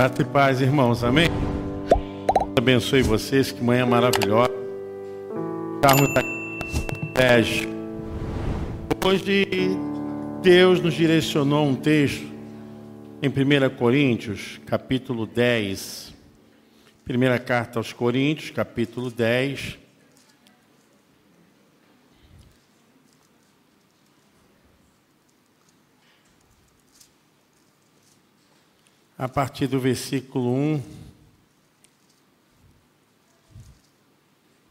Graça e paz, irmãos. Amém? Abençoe vocês. Que manhã maravilhosa. Carmo está Hoje Deus nos direcionou um texto em 1 Coríntios, capítulo 10. Primeira carta aos Coríntios, capítulo 10. A partir do versículo 1.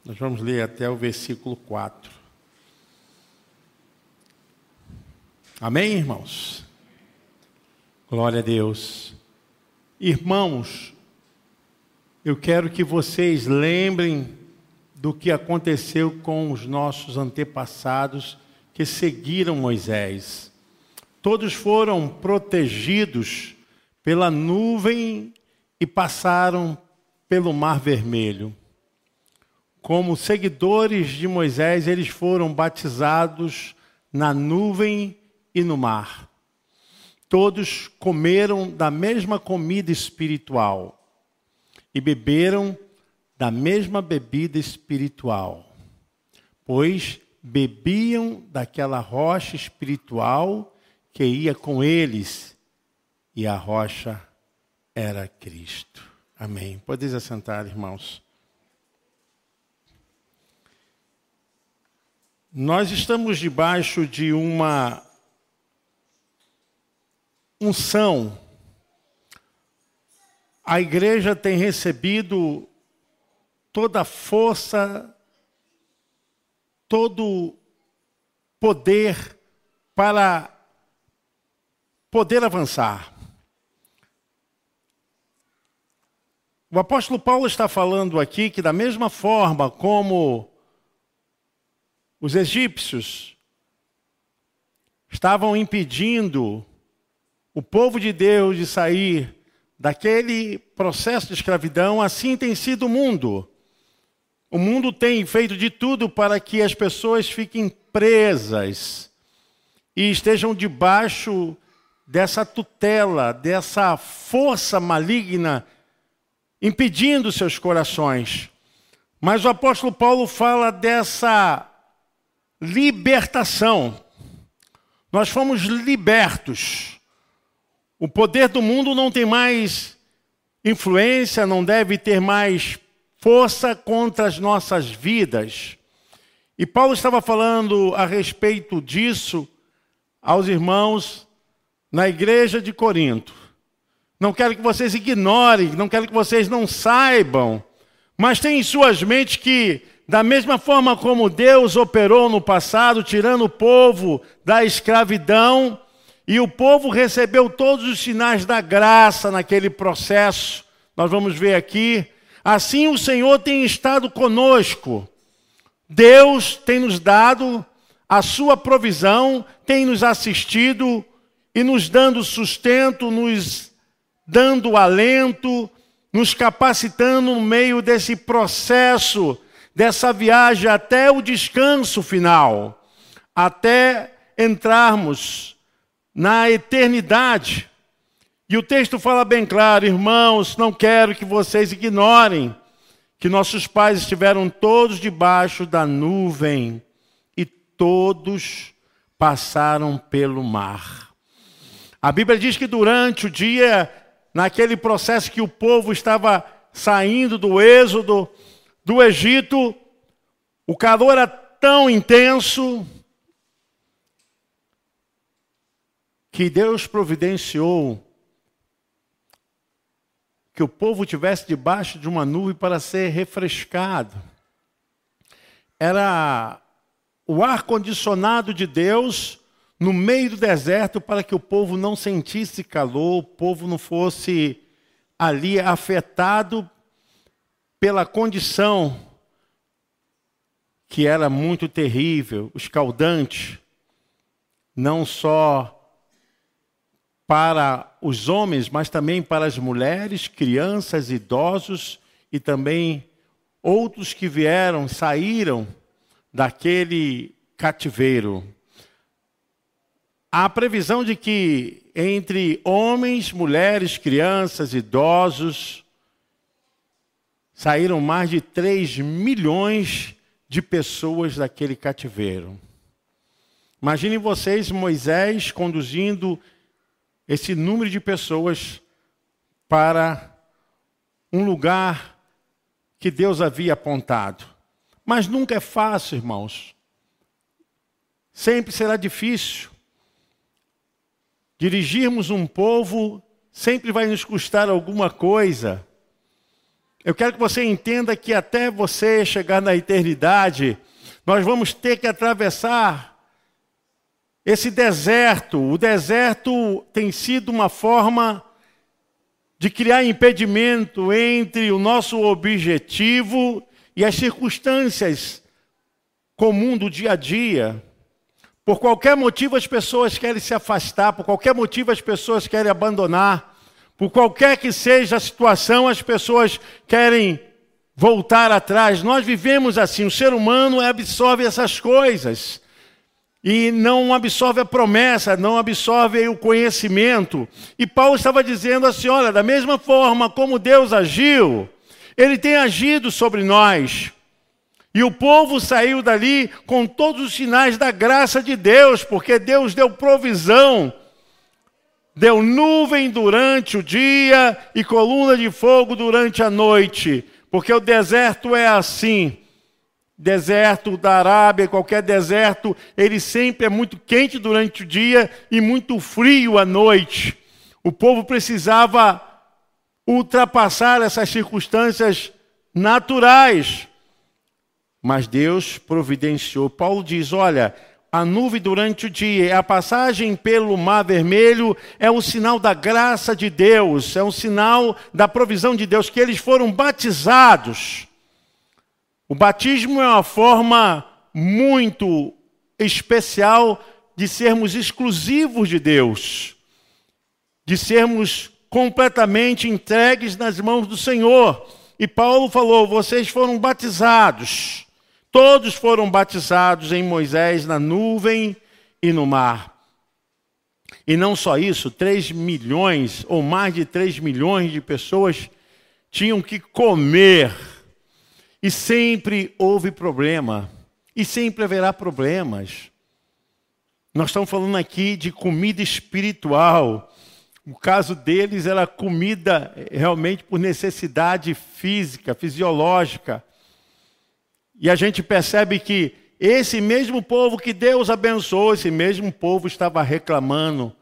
Nós vamos ler até o versículo 4. Amém, irmãos? Glória a Deus. Irmãos, eu quero que vocês lembrem do que aconteceu com os nossos antepassados que seguiram Moisés. Todos foram protegidos pela nuvem e passaram pelo Mar Vermelho. Como seguidores de Moisés, eles foram batizados na nuvem e no mar. Todos comeram da mesma comida espiritual e beberam da mesma bebida espiritual, pois bebiam daquela rocha espiritual que ia com eles e a rocha era Cristo. Amém. Podeis assentar, irmãos. Nós estamos debaixo de uma unção. A igreja tem recebido toda a força, todo poder para poder avançar. O apóstolo Paulo está falando aqui que, da mesma forma como os egípcios estavam impedindo o povo de Deus de sair daquele processo de escravidão, assim tem sido o mundo. O mundo tem feito de tudo para que as pessoas fiquem presas e estejam debaixo dessa tutela, dessa força maligna impedindo seus corações. Mas o apóstolo Paulo fala dessa libertação. Nós fomos libertos. O poder do mundo não tem mais influência, não deve ter mais força contra as nossas vidas. E Paulo estava falando a respeito disso aos irmãos na igreja de Corinto. Não quero que vocês ignorem, não quero que vocês não saibam, mas tem em suas mentes que, da mesma forma como Deus operou no passado, tirando o povo da escravidão, e o povo recebeu todos os sinais da graça naquele processo, nós vamos ver aqui, assim o Senhor tem estado conosco. Deus tem nos dado a sua provisão, tem nos assistido e nos dando sustento, nos dando alento, nos capacitando no meio desse processo, dessa viagem até o descanso final, até entrarmos na eternidade. E o texto fala bem claro, irmãos, não quero que vocês ignorem que nossos pais estiveram todos debaixo da nuvem e todos passaram pelo mar. A Bíblia diz que durante o dia naquele processo que o povo estava saindo do êxodo do Egito, o calor era tão intenso que Deus providenciou que o povo tivesse debaixo de uma nuvem para ser refrescado. Era o ar condicionado de Deus no meio do deserto para que o povo não sentisse calor, o povo não fosse ali afetado pela condição que era muito terrível, escaldante, não só para os homens, mas também para as mulheres, crianças, idosos e também outros que vieram, saíram daquele cativeiro. Há previsão de que entre homens, mulheres, crianças, idosos, saíram mais de 3 milhões de pessoas daquele cativeiro. Imaginem vocês Moisés conduzindo esse número de pessoas para um lugar que Deus havia apontado. Mas nunca é fácil, irmãos. Sempre será difícil. Dirigirmos um povo sempre vai nos custar alguma coisa. Eu quero que você entenda que até você chegar na eternidade, nós vamos ter que atravessar esse deserto. O deserto tem sido uma forma de criar impedimento entre o nosso objetivo e as circunstâncias comum do dia a dia. Por qualquer motivo as pessoas querem se afastar, por qualquer motivo as pessoas querem abandonar, por qualquer que seja a situação as pessoas querem voltar atrás. Nós vivemos assim, o ser humano absorve essas coisas e não absorve a promessa, não absorve o conhecimento. E Paulo estava dizendo assim: olha, da mesma forma como Deus agiu, ele tem agido sobre nós. E o povo saiu dali com todos os sinais da graça de Deus, porque Deus deu provisão. Deu nuvem durante o dia e coluna de fogo durante a noite, porque o deserto é assim deserto da Arábia, qualquer deserto, ele sempre é muito quente durante o dia e muito frio à noite. O povo precisava ultrapassar essas circunstâncias naturais. Mas Deus providenciou. Paulo diz: olha, a nuvem durante o dia, a passagem pelo Mar Vermelho é um sinal da graça de Deus, é um sinal da provisão de Deus, que eles foram batizados. O batismo é uma forma muito especial de sermos exclusivos de Deus, de sermos completamente entregues nas mãos do Senhor. E Paulo falou: vocês foram batizados, todos foram batizados em Moisés na nuvem e no mar. E não só isso, 3 milhões ou mais de 3 milhões de pessoas tinham que comer e sempre houve problema. E sempre haverá problemas. Nós estamos falando aqui de comida espiritual. O caso deles era comida realmente por necessidade física, fisiológica. E a gente percebe que esse mesmo povo que Deus abençoou, esse mesmo povo estava reclamando,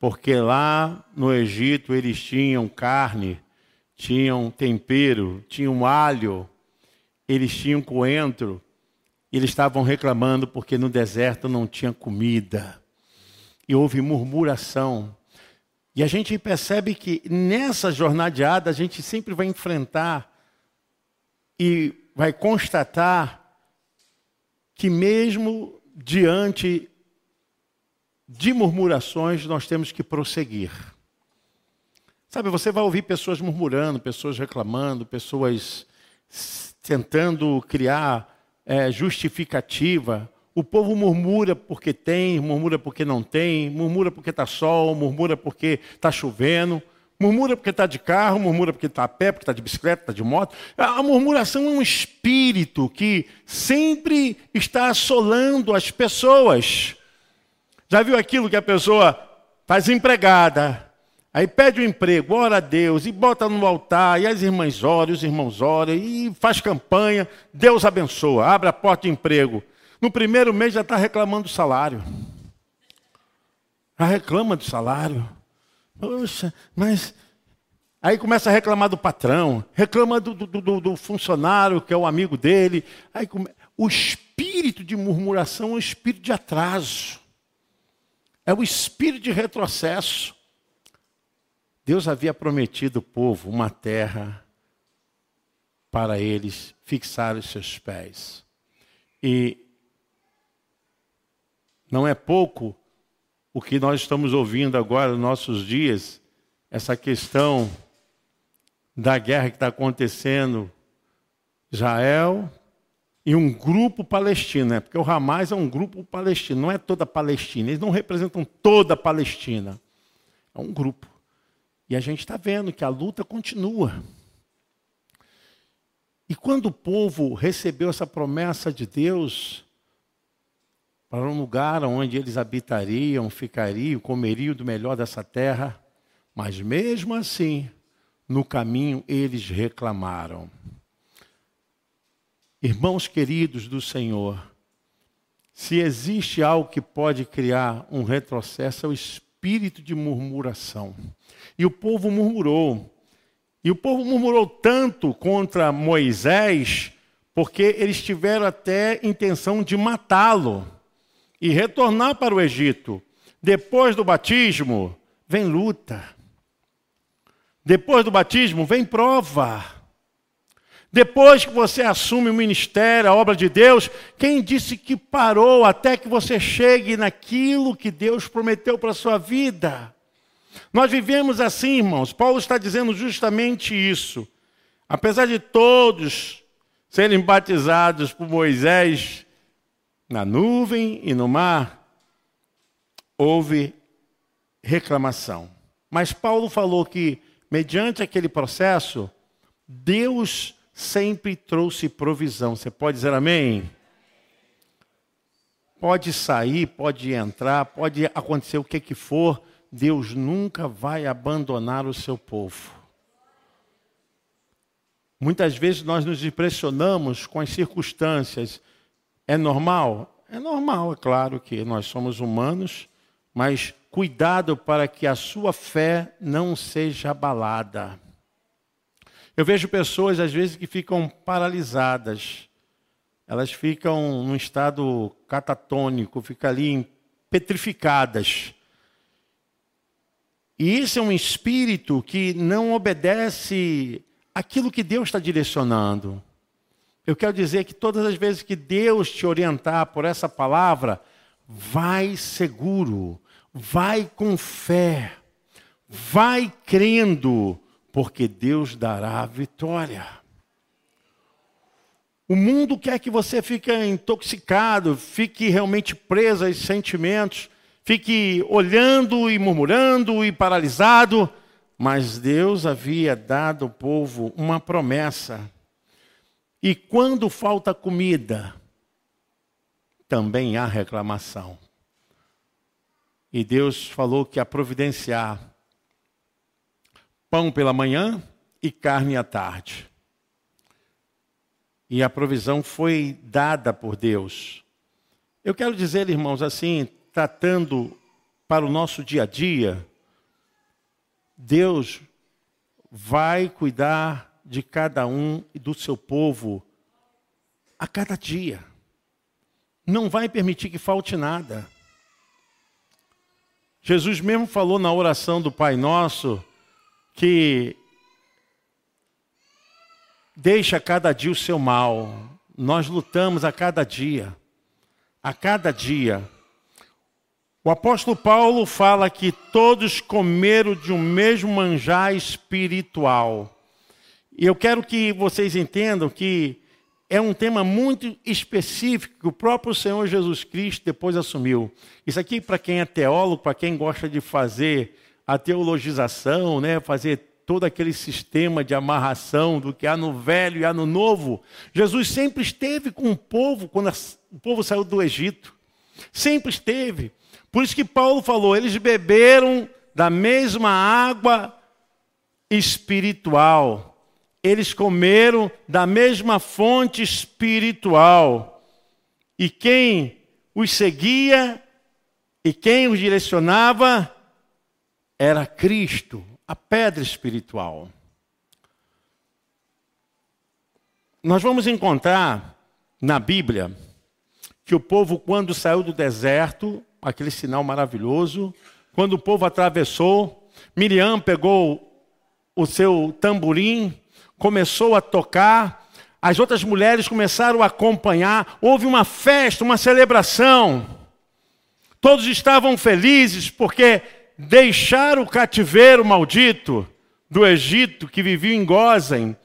porque lá no Egito eles tinham carne, tinham tempero, tinham alho, eles tinham coentro, e eles estavam reclamando porque no deserto não tinha comida. E houve murmuração. E a gente percebe que nessa jornadeada a gente sempre vai enfrentar e vai constatar que mesmo diante de murmurações nós temos que prosseguir. Sabe, você vai ouvir pessoas murmurando, pessoas reclamando, pessoas tentando criar é, justificativa. O povo murmura porque tem, murmura porque não tem, murmura porque está sol, murmura porque está chovendo, murmura porque está de carro, murmura porque está a pé, porque está de bicicleta, está de moto. A murmuração é um espírito que sempre está assolando as pessoas. Já viu aquilo que a pessoa está desempregada, Aí pede o um emprego, ora a Deus, e bota no altar, e as irmãs oram, os irmãos oram, e faz campanha, Deus abençoa, abre a porta de emprego. No primeiro mês já está reclamando do salário. Já reclama do salário. Poxa, mas. Aí começa a reclamar do patrão, reclama do, do, do, do funcionário, que é o amigo dele. Aí come... O espírito de murmuração é o espírito de atraso, é o espírito de retrocesso. Deus havia prometido ao povo uma terra para eles fixar os seus pés. E não é pouco o que nós estamos ouvindo agora nos nossos dias, essa questão da guerra que está acontecendo. Israel e um grupo palestino, né? porque o Hamas é um grupo palestino, não é toda a Palestina, eles não representam toda a Palestina, é um grupo. E a gente está vendo que a luta continua. E quando o povo recebeu essa promessa de Deus para um lugar onde eles habitariam, ficariam, comeriam do melhor dessa terra, mas mesmo assim, no caminho eles reclamaram. Irmãos queridos do Senhor, se existe algo que pode criar um retrocesso, é o espírito de murmuração. E o povo murmurou. E o povo murmurou tanto contra Moisés, porque eles tiveram até intenção de matá-lo e retornar para o Egito. Depois do batismo, vem luta. Depois do batismo, vem prova. Depois que você assume o ministério, a obra de Deus, quem disse que parou até que você chegue naquilo que Deus prometeu para a sua vida? Nós vivemos assim, irmãos. Paulo está dizendo justamente isso. Apesar de todos serem batizados por Moisés na nuvem e no mar, houve reclamação. Mas Paulo falou que, mediante aquele processo, Deus sempre trouxe provisão. Você pode dizer amém? Pode sair, pode entrar, pode acontecer o que, que for, Deus nunca vai abandonar o seu povo. Muitas vezes nós nos impressionamos com as circunstâncias. É normal? É normal, é claro que nós somos humanos, mas cuidado para que a sua fé não seja abalada. Eu vejo pessoas, às vezes, que ficam paralisadas. Elas ficam num estado catatônico, ficam ali petrificadas. E isso é um espírito que não obedece aquilo que Deus está direcionando. Eu quero dizer que todas as vezes que Deus te orientar por essa palavra, vai seguro, vai com fé, vai crendo, porque Deus dará a vitória. O mundo quer que você fique intoxicado, fique realmente preso a esses sentimentos fique olhando e murmurando e paralisado, mas Deus havia dado ao povo uma promessa. E quando falta comida, também há reclamação. E Deus falou que ia providenciar pão pela manhã e carne à tarde. E a provisão foi dada por Deus. Eu quero dizer, irmãos, assim, tratando para o nosso dia a dia, Deus vai cuidar de cada um e do seu povo a cada dia. Não vai permitir que falte nada. Jesus mesmo falou na oração do Pai Nosso que deixa a cada dia o seu mal. Nós lutamos a cada dia. A cada dia. O apóstolo Paulo fala que todos comeram de um mesmo manjar espiritual. E eu quero que vocês entendam que é um tema muito específico que o próprio Senhor Jesus Cristo depois assumiu. Isso aqui, para quem é teólogo, para quem gosta de fazer a teologização, né, fazer todo aquele sistema de amarração do que há no velho e há no novo, Jesus sempre esteve com o povo quando o povo saiu do Egito. Sempre esteve. Por isso que Paulo falou: eles beberam da mesma água espiritual. Eles comeram da mesma fonte espiritual. E quem os seguia e quem os direcionava era Cristo, a pedra espiritual. Nós vamos encontrar na Bíblia que o povo, quando saiu do deserto, aquele sinal maravilhoso. Quando o povo atravessou, Miriam pegou o seu tamborim, começou a tocar, as outras mulheres começaram a acompanhar, houve uma festa, uma celebração. Todos estavam felizes porque deixaram o cativeiro maldito do Egito que vivia em Gozem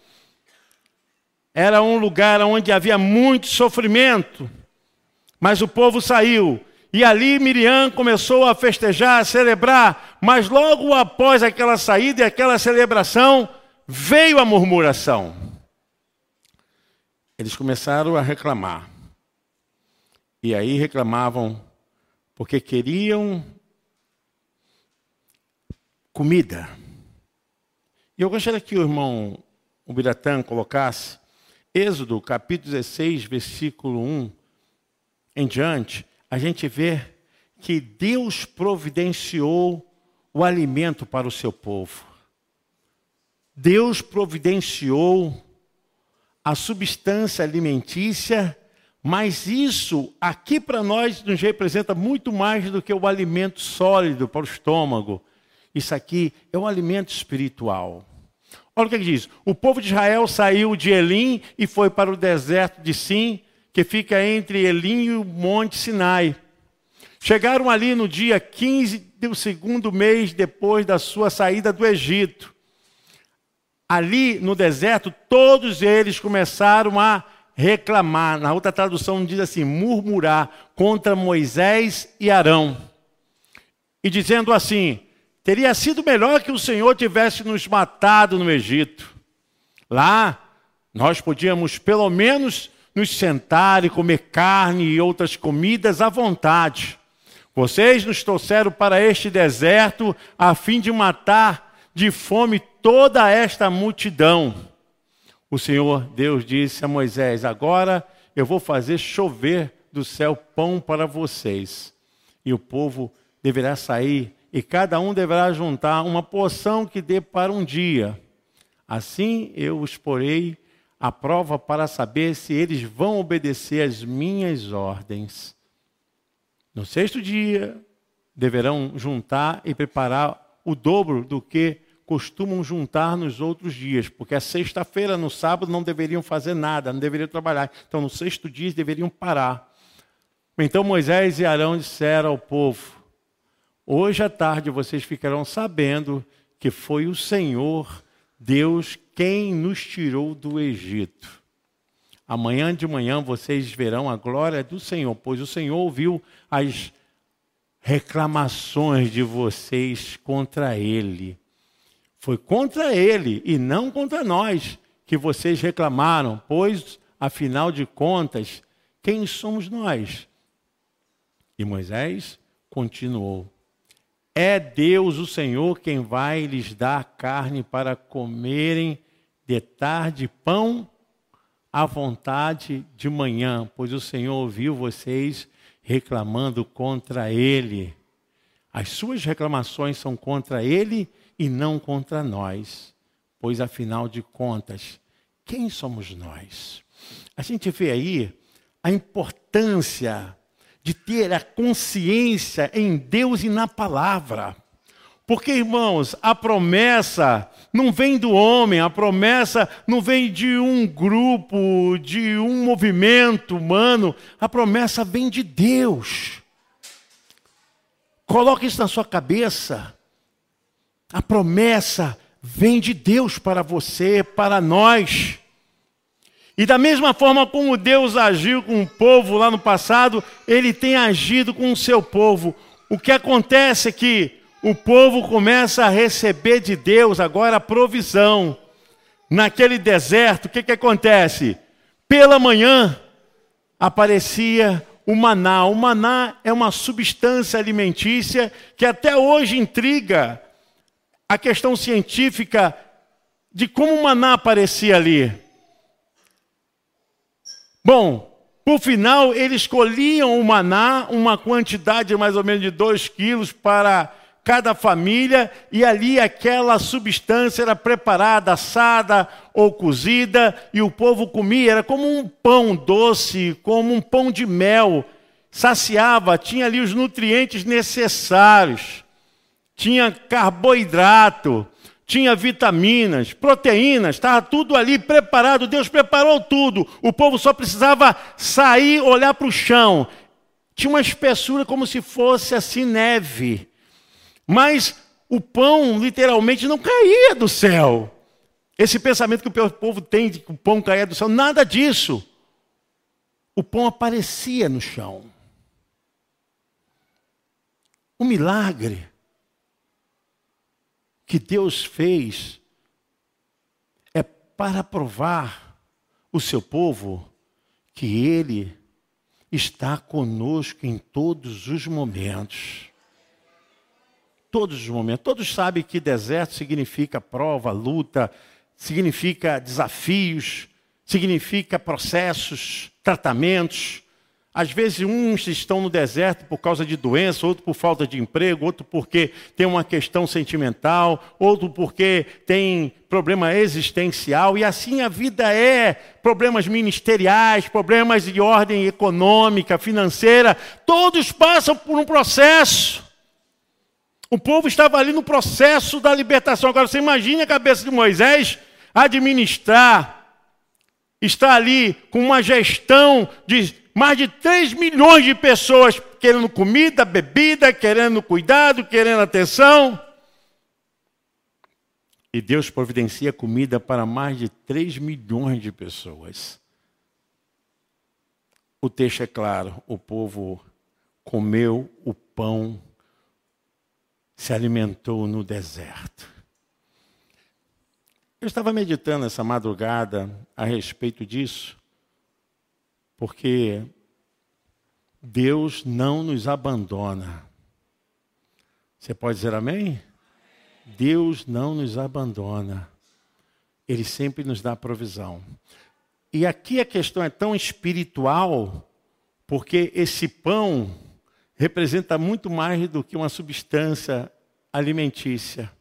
era um lugar onde havia muito sofrimento. Mas o povo saiu. E ali Miriam começou a festejar, a celebrar. Mas logo após aquela saída e aquela celebração, veio a murmuração. Eles começaram a reclamar. E aí reclamavam porque queriam comida. E eu gostaria que o irmão Ubiratã colocasse Êxodo capítulo 16, versículo 1 em diante, a gente vê que Deus providenciou o alimento para o seu povo. Deus providenciou a substância alimentícia, mas isso aqui para nós nos representa muito mais do que o alimento sólido para o estômago. Isso aqui é um alimento espiritual. Olha o que ele diz: o povo de Israel saiu de Elim e foi para o deserto de Sim, que fica entre Elim e o Monte Sinai. Chegaram ali no dia 15 do segundo mês depois da sua saída do Egito. Ali no deserto, todos eles começaram a reclamar. Na outra tradução diz assim: murmurar contra Moisés e Arão. E dizendo assim: teria sido melhor que o Senhor tivesse nos matado no Egito. Lá, nós podíamos pelo menos nos sentar e comer carne e outras comidas à vontade. Vocês nos trouxeram para este deserto a fim de matar de fome toda esta multidão. O Senhor Deus disse a Moisés: Agora eu vou fazer chover do céu pão para vocês. E o povo deverá sair, e cada um deverá juntar uma porção que dê para um dia. Assim eu os porei a prova para saber se eles vão obedecer às minhas ordens. No sexto dia, deverão juntar e preparar o dobro do que costumam juntar nos outros dias, porque a sexta-feira, no sábado, não deveriam fazer nada, não deveriam trabalhar. Então, no sexto dia, deveriam parar. Então Moisés e Arão disseram ao povo: Hoje à tarde vocês ficarão sabendo que foi o Senhor Deus quem nos tirou do Egito. Amanhã de manhã vocês verão a glória do Senhor, pois o Senhor ouviu as reclamações de vocês contra Ele. Foi contra Ele e não contra nós que vocês reclamaram, pois, afinal de contas, quem somos nós? E Moisés continuou: é Deus, o Senhor, quem vai lhes dar carne para comerem de tarde, pão à vontade de manhã, pois o Senhor ouviu vocês reclamando contra ele. As suas reclamações são contra ele e não contra nós, pois afinal de contas, quem somos nós? A gente vê aí a importância de ter a consciência em Deus e na palavra. Porque, irmãos, a promessa não vem do homem, a promessa não vem de um grupo, de um movimento humano, a promessa vem de Deus. Coloque isso na sua cabeça. A promessa vem de Deus para você, para nós. E da mesma forma como Deus agiu com o povo lá no passado, ele tem agido com o seu povo. O que acontece é que o povo começa a receber de Deus agora a provisão. Naquele deserto, o que, que acontece? Pela manhã aparecia o maná. O maná é uma substância alimentícia que até hoje intriga a questão científica de como o maná aparecia ali. Bom, por final, eles colhiam o maná, uma quantidade mais ou menos de 2 quilos para cada família, e ali aquela substância era preparada, assada ou cozida, e o povo comia, era como um pão doce, como um pão de mel, saciava, tinha ali os nutrientes necessários, tinha carboidrato, tinha vitaminas, proteínas, estava tudo ali preparado, Deus preparou tudo. O povo só precisava sair, olhar para o chão. Tinha uma espessura como se fosse assim neve. Mas o pão literalmente não caía do céu. Esse pensamento que o povo tem de que o pão caia do céu, nada disso. O pão aparecia no chão. O milagre que Deus fez é para provar o seu povo que Ele está conosco em todos os momentos. Todos os momentos. Todos sabem que deserto significa prova, luta, significa desafios, significa processos, tratamentos. Às vezes, uns estão no deserto por causa de doença, outro por falta de emprego, outro porque tem uma questão sentimental, outro porque tem problema existencial, e assim a vida é: problemas ministeriais, problemas de ordem econômica, financeira, todos passam por um processo. O povo estava ali no processo da libertação. Agora, você imagine a cabeça de Moisés administrar, está ali com uma gestão de mais de 3 milhões de pessoas querendo comida, bebida, querendo cuidado, querendo atenção. E Deus providencia comida para mais de 3 milhões de pessoas. O texto é claro: o povo comeu o pão, se alimentou no deserto. Eu estava meditando essa madrugada a respeito disso porque Deus não nos abandona. Você pode dizer amém? Deus não nos abandona. Ele sempre nos dá provisão. E aqui a questão é tão espiritual, porque esse pão representa muito mais do que uma substância alimentícia.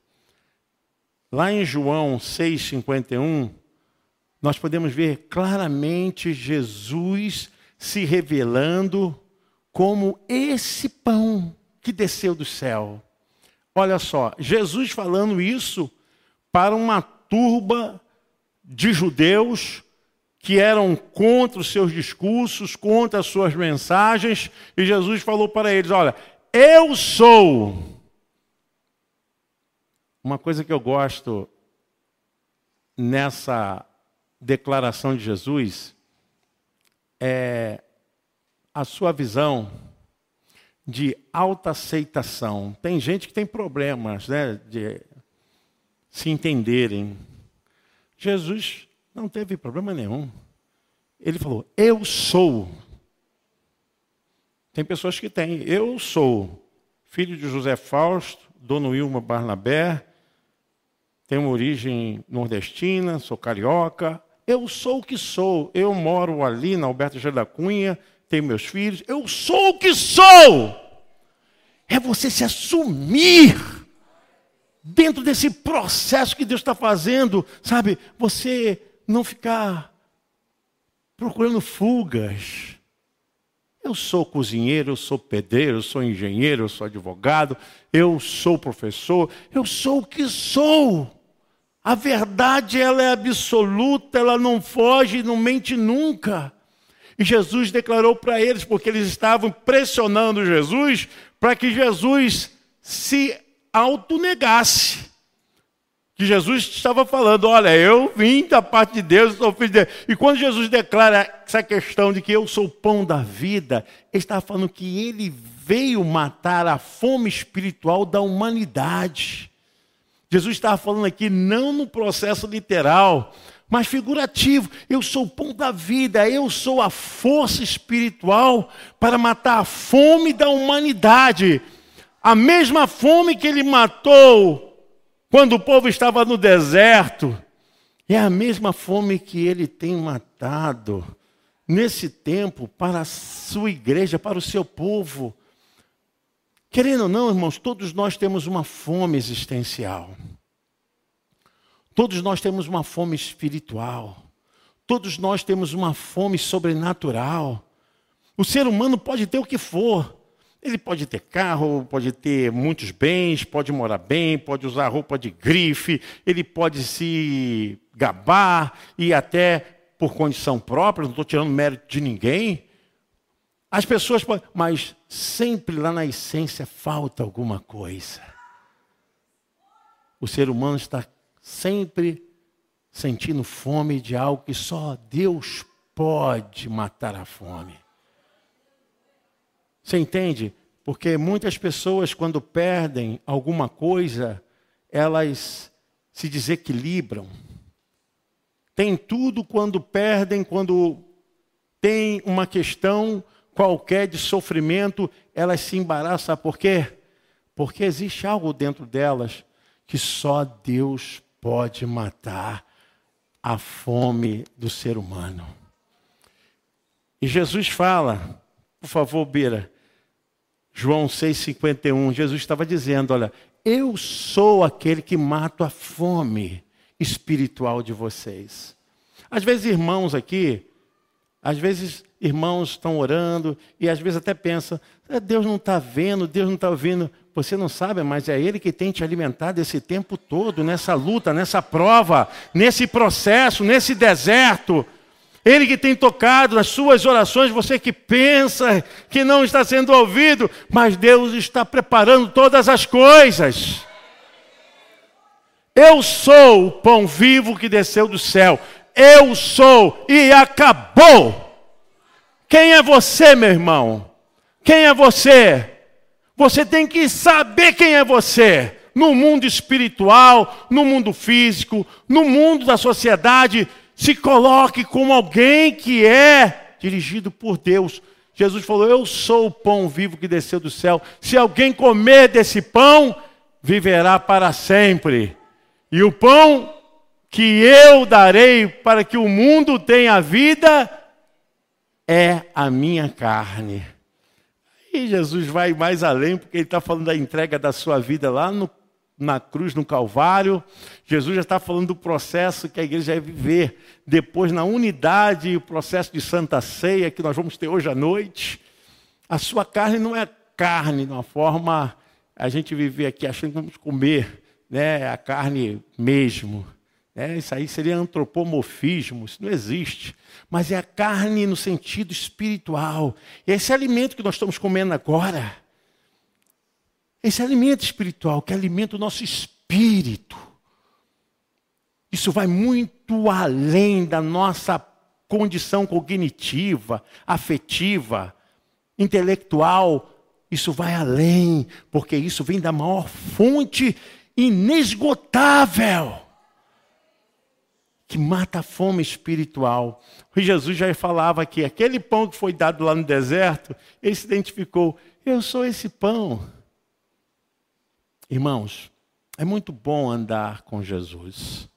Lá em João 6,51, nós podemos ver claramente Jesus se revelando como esse pão que desceu do céu. Olha só, Jesus falando isso para uma turba de judeus que eram contra os seus discursos, contra as suas mensagens, e Jesus falou para eles: Olha, eu sou. Uma coisa que eu gosto nessa declaração de Jesus é a sua visão de alta aceitação. Tem gente que tem problemas né, de se entenderem. Jesus não teve problema nenhum. Ele falou: Eu sou. Tem pessoas que têm. Eu sou filho de José Fausto, Dono Wilma Barnabé, tenho origem nordestina, sou carioca, eu sou o que sou. Eu moro ali na Alberto G. da Cunha, tenho meus filhos. Eu sou o que sou. É você se assumir dentro desse processo que Deus está fazendo, sabe? Você não ficar procurando fugas. Eu sou cozinheiro, eu sou pedreiro, eu sou engenheiro, eu sou advogado, eu sou professor, eu sou o que sou. A verdade ela é absoluta, ela não foge, não mente nunca. E Jesus declarou para eles, porque eles estavam pressionando Jesus, para que Jesus se autonegasse. Que Jesus estava falando: Olha, eu vim da parte de Deus, sou filho de Deus. E quando Jesus declara essa questão de que eu sou o pão da vida, ele estava falando que ele veio matar a fome espiritual da humanidade. Jesus estava falando aqui não no processo literal, mas figurativo. Eu sou o pão da vida, eu sou a força espiritual para matar a fome da humanidade. A mesma fome que ele matou quando o povo estava no deserto, é a mesma fome que ele tem matado nesse tempo para a sua igreja, para o seu povo. Querendo ou não, irmãos, todos nós temos uma fome existencial. Todos nós temos uma fome espiritual. Todos nós temos uma fome sobrenatural. O ser humano pode ter o que for. Ele pode ter carro, pode ter muitos bens, pode morar bem, pode usar roupa de grife, ele pode se gabar e até por condição própria, não estou tirando mérito de ninguém, as pessoas podem, mas sempre lá na essência falta alguma coisa. O ser humano está sempre sentindo fome de algo que só Deus pode matar a fome. Você entende? Porque muitas pessoas, quando perdem alguma coisa, elas se desequilibram. Tem tudo quando perdem, quando tem uma questão qualquer de sofrimento, elas se embaraçam. Por quê? Porque existe algo dentro delas que só Deus pode matar a fome do ser humano. E Jesus fala, por favor, Bira, João 6,51, Jesus estava dizendo: Olha, eu sou aquele que mato a fome espiritual de vocês. Às vezes, irmãos aqui, às vezes, irmãos estão orando e às vezes até pensam: é, Deus não está vendo, Deus não está ouvindo. Você não sabe, mas é Ele que tem te alimentado esse tempo todo, nessa luta, nessa prova, nesse processo, nesse deserto. Ele que tem tocado nas suas orações, você que pensa que não está sendo ouvido, mas Deus está preparando todas as coisas. Eu sou o pão vivo que desceu do céu. Eu sou e acabou. Quem é você, meu irmão? Quem é você? Você tem que saber quem é você. No mundo espiritual, no mundo físico, no mundo da sociedade, se coloque como alguém que é dirigido por Deus. Jesus falou: Eu sou o pão vivo que desceu do céu. Se alguém comer desse pão, viverá para sempre. E o pão que eu darei para que o mundo tenha vida é a minha carne. E Jesus vai mais além, porque ele está falando da entrega da sua vida lá no, na cruz, no Calvário. Jesus já está falando do processo que a igreja vai viver depois na unidade, o processo de Santa Ceia que nós vamos ter hoje à noite. A sua carne não é carne de uma forma a gente viver aqui achando que vamos comer né, a carne mesmo. É, isso aí seria antropomorfismo, isso não existe. Mas é a carne no sentido espiritual. E esse alimento que nós estamos comendo agora, esse alimento espiritual que alimenta o nosso espírito, isso vai muito além da nossa condição cognitiva, afetiva, intelectual. Isso vai além, porque isso vem da maior fonte inesgotável que mata a fome espiritual. E Jesus já falava que aquele pão que foi dado lá no deserto, ele se identificou: eu sou esse pão. Irmãos, é muito bom andar com Jesus.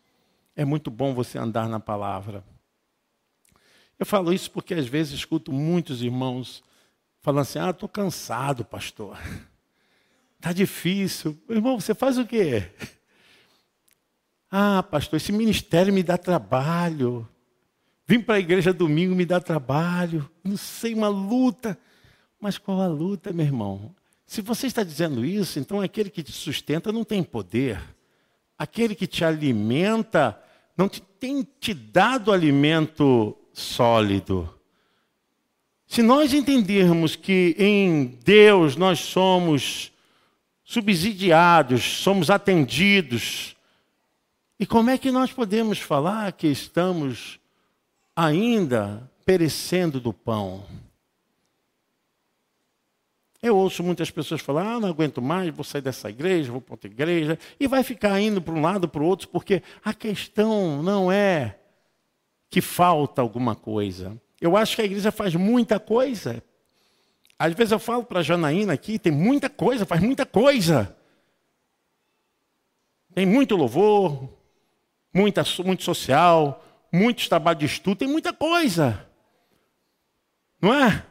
É muito bom você andar na palavra. Eu falo isso porque às vezes escuto muitos irmãos falando assim: ah, estou cansado, pastor. Está difícil. Irmão, você faz o quê? Ah, pastor, esse ministério me dá trabalho. Vim para a igreja domingo me dá trabalho. Não sei, uma luta. Mas qual a luta, meu irmão? Se você está dizendo isso, então aquele que te sustenta não tem poder. Aquele que te alimenta não te, tem te dado alimento sólido. Se nós entendermos que em Deus nós somos subsidiados, somos atendidos, e como é que nós podemos falar que estamos ainda perecendo do pão? Eu ouço muitas pessoas falar: ah, não aguento mais, vou sair dessa igreja, vou para outra igreja, e vai ficar indo para um lado, para o outro, porque a questão não é que falta alguma coisa. Eu acho que a igreja faz muita coisa. Às vezes eu falo para a Janaína aqui: tem muita coisa, faz muita coisa. Tem muito louvor, muita, muito social, muitos trabalho de estudo, tem muita coisa. Não é?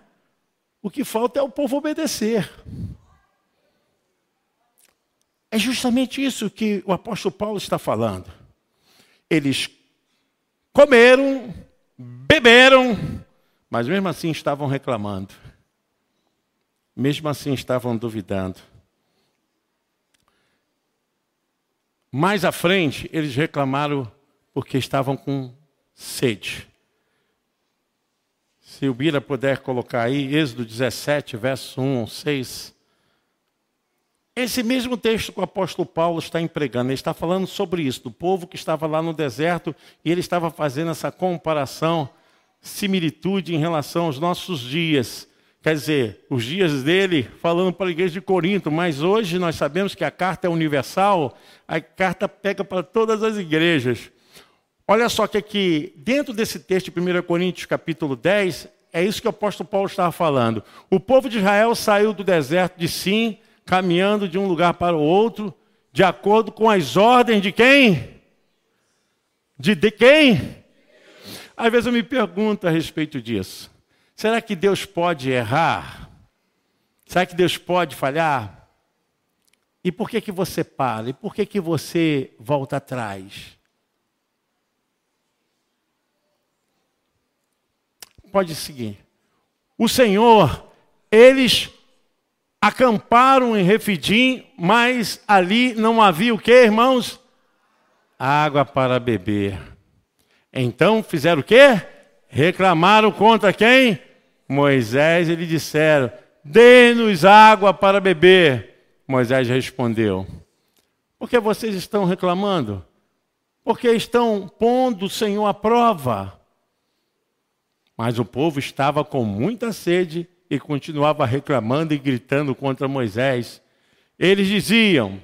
O que falta é o povo obedecer. É justamente isso que o apóstolo Paulo está falando. Eles comeram, beberam, mas mesmo assim estavam reclamando. Mesmo assim estavam duvidando. Mais à frente, eles reclamaram porque estavam com sede. Se o Bira puder colocar aí, Êxodo 17, verso 1 6. Esse mesmo texto que o apóstolo Paulo está empregando, ele está falando sobre isso, do povo que estava lá no deserto, e ele estava fazendo essa comparação, similitude em relação aos nossos dias. Quer dizer, os dias dele falando para a igreja de Corinto, mas hoje nós sabemos que a carta é universal, a carta pega para todas as igrejas. Olha só que aqui, dentro desse texto de 1 Coríntios capítulo 10, é isso que o apóstolo Paulo estava falando. O povo de Israel saiu do deserto de Sim, caminhando de um lugar para o outro, de acordo com as ordens de quem? De, de quem? Às vezes eu me pergunto a respeito disso. Será que Deus pode errar? Será que Deus pode falhar? E por que que você para? E por que que você volta atrás? Pode seguir. O Senhor, eles acamparam em Refidim, mas ali não havia o que, irmãos? Água para beber. Então fizeram o quê? Reclamaram contra quem? Moisés e lhe disseram: Dê-nos água para beber. Moisés respondeu: Por que vocês estão reclamando? Porque estão pondo o Senhor à prova. Mas o povo estava com muita sede e continuava reclamando e gritando contra Moisés. Eles diziam: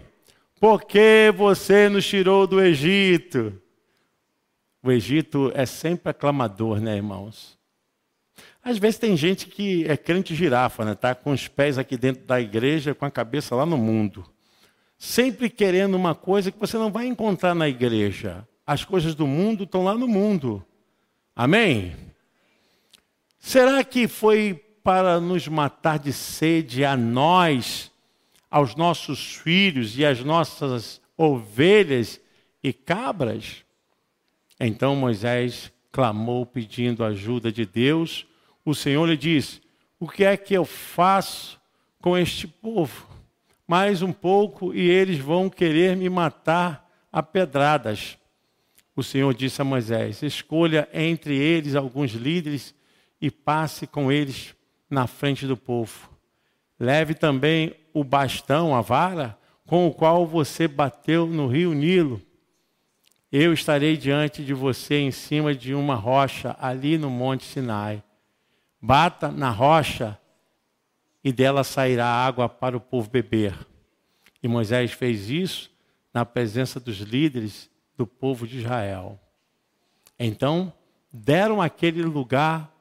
Por que você nos tirou do Egito? O Egito é sempre aclamador, né, irmãos? Às vezes tem gente que é crente girafa, né? Tá com os pés aqui dentro da igreja, com a cabeça lá no mundo. Sempre querendo uma coisa que você não vai encontrar na igreja. As coisas do mundo estão lá no mundo. Amém? Será que foi para nos matar de sede a nós, aos nossos filhos e às nossas ovelhas e cabras? Então Moisés clamou pedindo ajuda de Deus. O Senhor lhe disse: O que é que eu faço com este povo? Mais um pouco e eles vão querer me matar a pedradas. O Senhor disse a Moisés: Escolha entre eles alguns líderes e passe com eles na frente do povo. Leve também o bastão, a vara, com o qual você bateu no rio Nilo. Eu estarei diante de você em cima de uma rocha, ali no Monte Sinai. Bata na rocha e dela sairá água para o povo beber. E Moisés fez isso na presença dos líderes do povo de Israel. Então, deram aquele lugar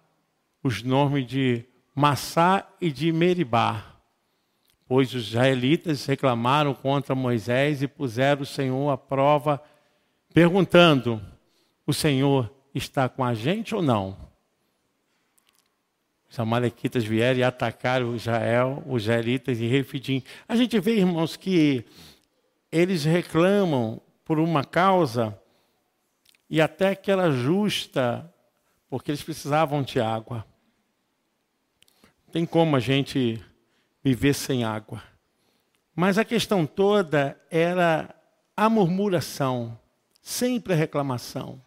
os nomes de Massá e de Meribá, pois os israelitas reclamaram contra Moisés e puseram o Senhor à prova, perguntando: O Senhor está com a gente ou não? Os amalequitas vieram e atacaram Israel, os israelitas em Refidim. A gente vê, irmãos, que eles reclamam por uma causa e até que era justa, porque eles precisavam de água. Tem como a gente viver sem água. Mas a questão toda era a murmuração, sempre a reclamação.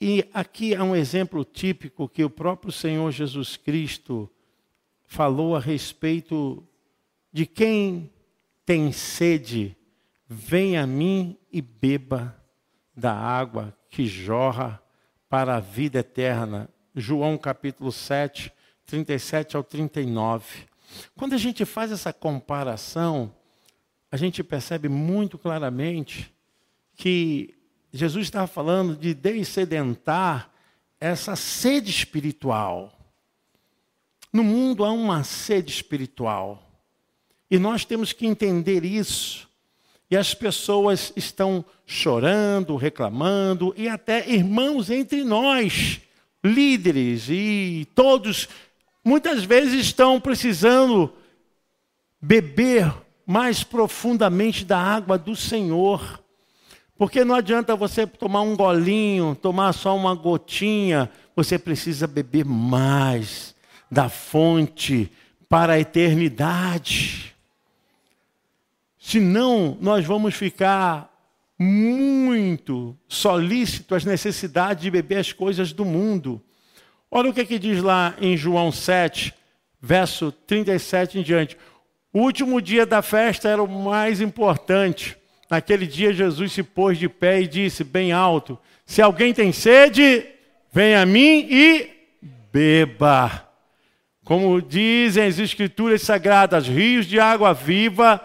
E aqui há um exemplo típico que o próprio Senhor Jesus Cristo falou a respeito de quem tem sede, vem a mim e beba da água que jorra para a vida eterna. João capítulo 7, 37 ao 39. Quando a gente faz essa comparação, a gente percebe muito claramente que Jesus estava falando de descedentar essa sede espiritual. No mundo há uma sede espiritual. E nós temos que entender isso. E as pessoas estão chorando, reclamando, e até irmãos entre nós líderes e todos, muitas vezes estão precisando beber mais profundamente da água do Senhor. Porque não adianta você tomar um golinho, tomar só uma gotinha, você precisa beber mais da fonte para a eternidade. Senão, nós vamos ficar muito solícito às necessidades de beber as coisas do mundo. Olha o que, é que diz lá em João 7, verso 37 em diante. O último dia da festa era o mais importante. Naquele dia, Jesus se pôs de pé e disse bem alto: Se alguém tem sede, venha a mim e beba. Como dizem as Escrituras Sagradas, rios de água viva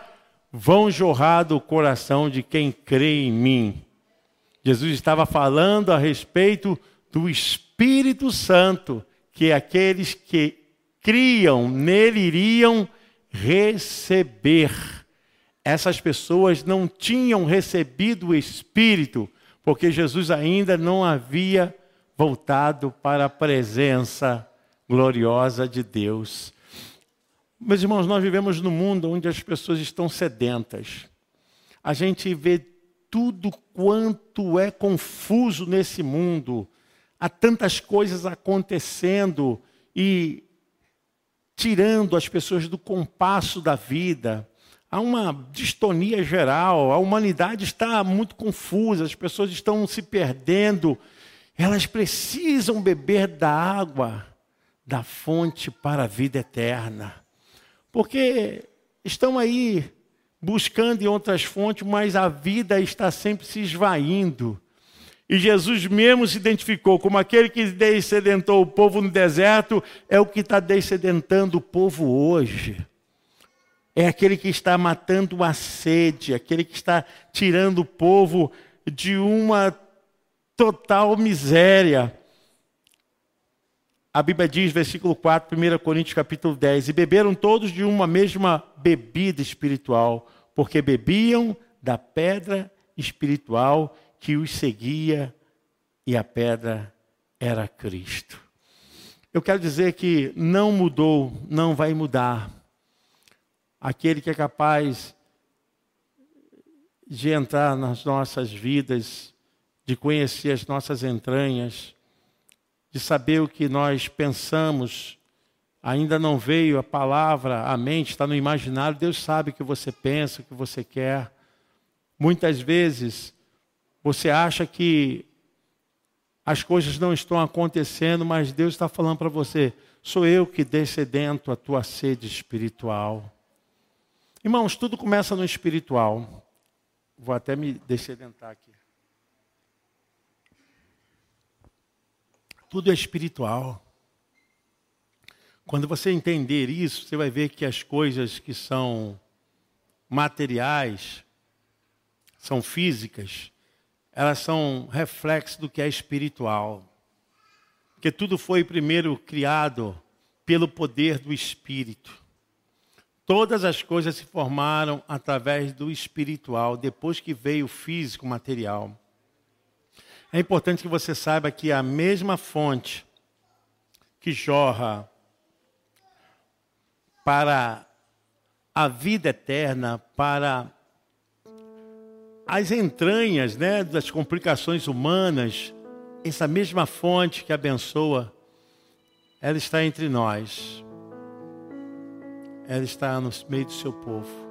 vão jorrar do coração de quem crê em mim. Jesus estava falando a respeito do Espírito Santo, que aqueles que criam nele iriam receber. Essas pessoas não tinham recebido o Espírito, porque Jesus ainda não havia voltado para a presença gloriosa de Deus. Meus irmãos, nós vivemos num mundo onde as pessoas estão sedentas. A gente vê tudo quanto é confuso nesse mundo. Há tantas coisas acontecendo e tirando as pessoas do compasso da vida. Há uma distonia geral, a humanidade está muito confusa, as pessoas estão se perdendo. Elas precisam beber da água da fonte para a vida eterna. Porque estão aí buscando em outras fontes, mas a vida está sempre se esvaindo. E Jesus mesmo se identificou como aquele que descedentou o povo no deserto, é o que está descedentando o povo hoje. É aquele que está matando a sede, aquele que está tirando o povo de uma total miséria. A Bíblia diz, versículo 4, 1 Coríntios capítulo 10, e beberam todos de uma mesma bebida espiritual, porque bebiam da pedra espiritual que os seguia e a pedra era Cristo. Eu quero dizer que não mudou, não vai mudar. Aquele que é capaz de entrar nas nossas vidas, de conhecer as nossas entranhas, de saber o que nós pensamos, ainda não veio a palavra à mente, está no imaginário, Deus sabe o que você pensa, o que você quer. Muitas vezes você acha que as coisas não estão acontecendo, mas Deus está falando para você: sou eu que descedento a tua sede espiritual. Irmãos, tudo começa no espiritual. Vou até me descedentar aqui. Tudo é espiritual. Quando você entender isso, você vai ver que as coisas que são materiais, são físicas, elas são reflexo do que é espiritual. Porque tudo foi primeiro criado pelo poder do Espírito. Todas as coisas se formaram através do espiritual, depois que veio o físico material. É importante que você saiba que a mesma fonte que jorra para a vida eterna, para as entranhas né, das complicações humanas, essa mesma fonte que abençoa, ela está entre nós. Ela está no meio do seu povo.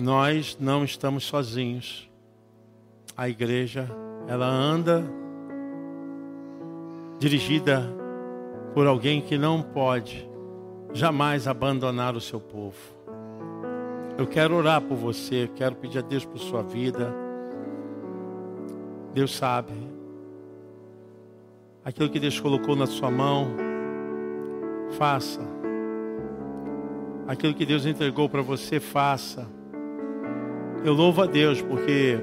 Nós não estamos sozinhos. A igreja, ela anda dirigida por alguém que não pode jamais abandonar o seu povo. Eu quero orar por você, quero pedir a Deus por sua vida. Deus sabe. Aquilo que Deus colocou na sua mão, faça. Aquilo que Deus entregou para você, faça. Eu louvo a Deus porque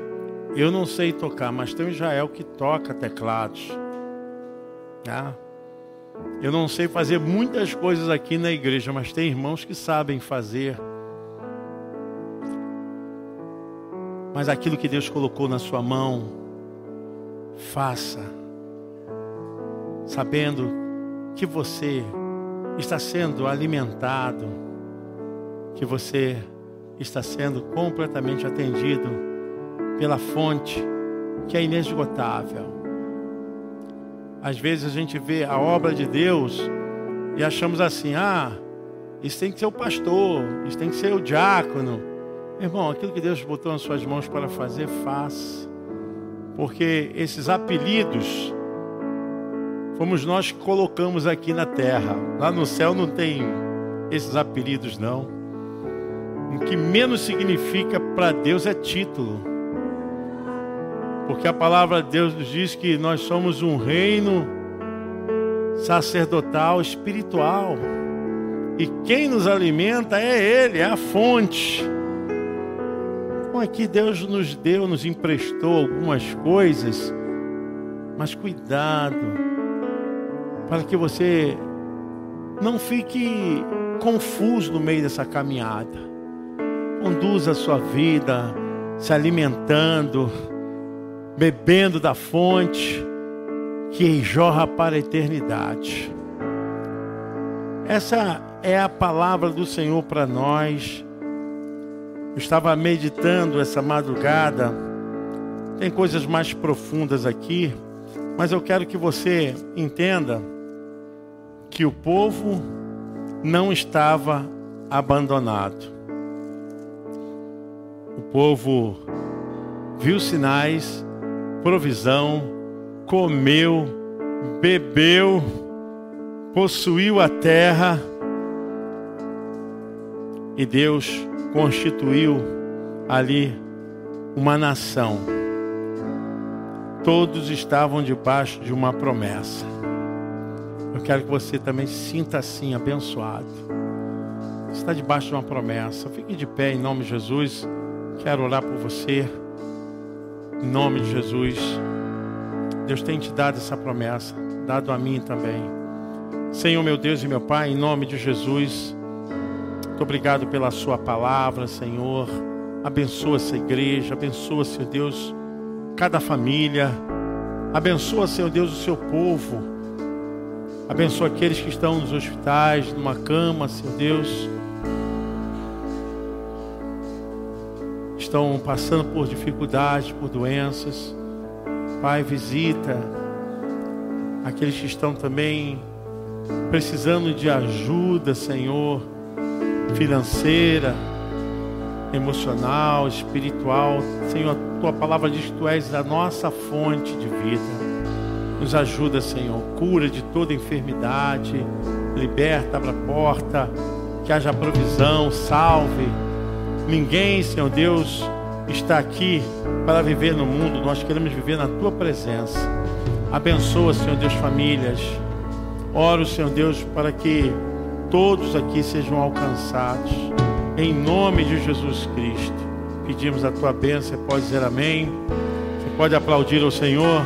eu não sei tocar, mas tem o Israel que toca teclados. Ah, eu não sei fazer muitas coisas aqui na igreja, mas tem irmãos que sabem fazer. Mas aquilo que Deus colocou na sua mão, faça, sabendo que você está sendo alimentado, que você está sendo completamente atendido pela fonte que é inesgotável. Às vezes a gente vê a obra de Deus e achamos assim: ah, isso tem que ser o pastor, isso tem que ser o diácono, Irmão, aquilo que Deus botou nas suas mãos para fazer, faça. Porque esses apelidos fomos nós que colocamos aqui na terra. Lá no céu não tem esses apelidos, não. O que menos significa para Deus é título. Porque a palavra de Deus nos diz que nós somos um reino sacerdotal, espiritual. E quem nos alimenta é Ele, é a fonte. Então aqui Deus nos deu, nos emprestou algumas coisas, mas cuidado, para que você não fique confuso no meio dessa caminhada. Conduza a sua vida se alimentando, bebendo da fonte que jorra para a eternidade. Essa é a palavra do Senhor para nós. Eu estava meditando essa madrugada. Tem coisas mais profundas aqui, mas eu quero que você entenda que o povo não estava abandonado. O povo viu sinais, provisão, comeu, bebeu, possuiu a terra e Deus constituiu ali uma nação. Todos estavam debaixo de uma promessa. Eu quero que você também se sinta assim, abençoado. Está debaixo de uma promessa. Fique de pé em nome de Jesus. Quero orar por você. Em nome de Jesus. Deus tem te dado essa promessa, dado a mim também. Senhor, meu Deus e meu Pai, em nome de Jesus. Muito obrigado pela Sua palavra, Senhor. Abençoa essa igreja, abençoa, Senhor Deus, cada família. Abençoa, Senhor Deus, o seu povo. Abençoa aqueles que estão nos hospitais, numa cama, Senhor Deus. Estão passando por dificuldades, por doenças. Pai, visita aqueles que estão também precisando de ajuda, Senhor financeira, emocional, espiritual. Senhor, a tua palavra diz que tu és a nossa fonte de vida. Nos ajuda, Senhor. Cura de toda enfermidade. Liberta, abra a porta. Que haja provisão, salve. Ninguém, Senhor Deus, está aqui para viver no mundo. Nós queremos viver na tua presença. Abençoa, Senhor Deus, famílias. Oro, Senhor Deus, para que todos aqui sejam alcançados. Em nome de Jesus Cristo. Pedimos a tua bênção. Você pode dizer amém. Você pode aplaudir ao Senhor.